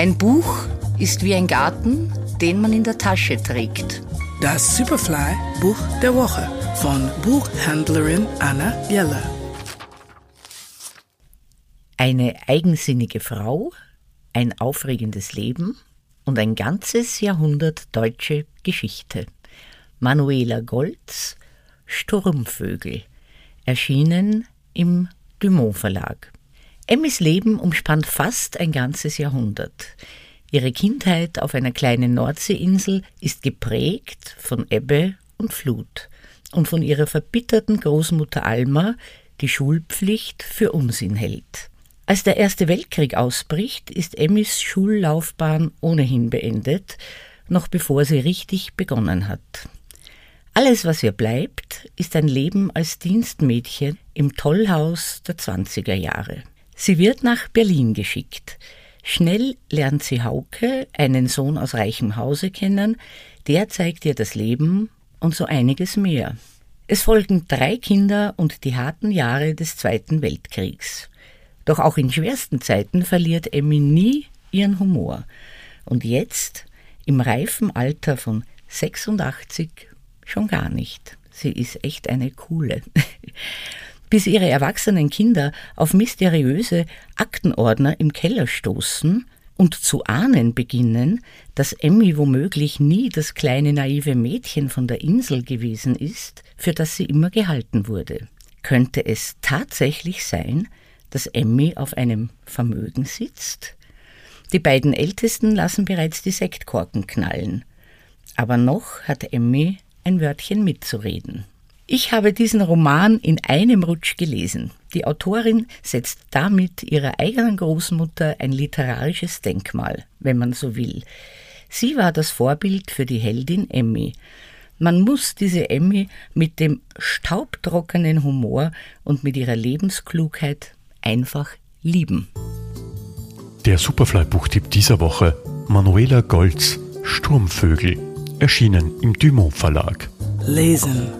Ein Buch ist wie ein Garten, den man in der Tasche trägt. Das Superfly Buch der Woche von Buchhändlerin Anna Jeller. Eine eigensinnige Frau, ein aufregendes Leben und ein ganzes Jahrhundert deutsche Geschichte. Manuela Goltz, Sturmvögel, erschienen im Dumont Verlag. Emmys Leben umspannt fast ein ganzes Jahrhundert. Ihre Kindheit auf einer kleinen Nordseeinsel ist geprägt von Ebbe und Flut und von ihrer verbitterten Großmutter Alma, die Schulpflicht für Unsinn hält. Als der Erste Weltkrieg ausbricht, ist Emmys Schullaufbahn ohnehin beendet, noch bevor sie richtig begonnen hat. Alles, was ihr bleibt, ist ein Leben als Dienstmädchen im Tollhaus der 20er Jahre. Sie wird nach Berlin geschickt. Schnell lernt sie Hauke, einen Sohn aus reichem Hause, kennen. Der zeigt ihr das Leben und so einiges mehr. Es folgen drei Kinder und die harten Jahre des Zweiten Weltkriegs. Doch auch in schwersten Zeiten verliert Emmy nie ihren Humor. Und jetzt, im reifen Alter von 86, schon gar nicht. Sie ist echt eine coole. bis ihre erwachsenen Kinder auf mysteriöse Aktenordner im Keller stoßen und zu ahnen beginnen, dass Emmy womöglich nie das kleine naive Mädchen von der Insel gewesen ist, für das sie immer gehalten wurde. Könnte es tatsächlich sein, dass Emmy auf einem Vermögen sitzt? Die beiden Ältesten lassen bereits die Sektkorken knallen. Aber noch hat Emmy ein Wörtchen mitzureden. Ich habe diesen Roman in einem Rutsch gelesen. Die Autorin setzt damit ihrer eigenen Großmutter ein literarisches Denkmal, wenn man so will. Sie war das Vorbild für die Heldin Emmy. Man muss diese Emmy mit dem staubtrockenen Humor und mit ihrer Lebensklugheit einfach lieben. Der Superfly-Buchtipp dieser Woche: Manuela Goltz, Sturmvögel, erschienen im Dumont Verlag. Lesen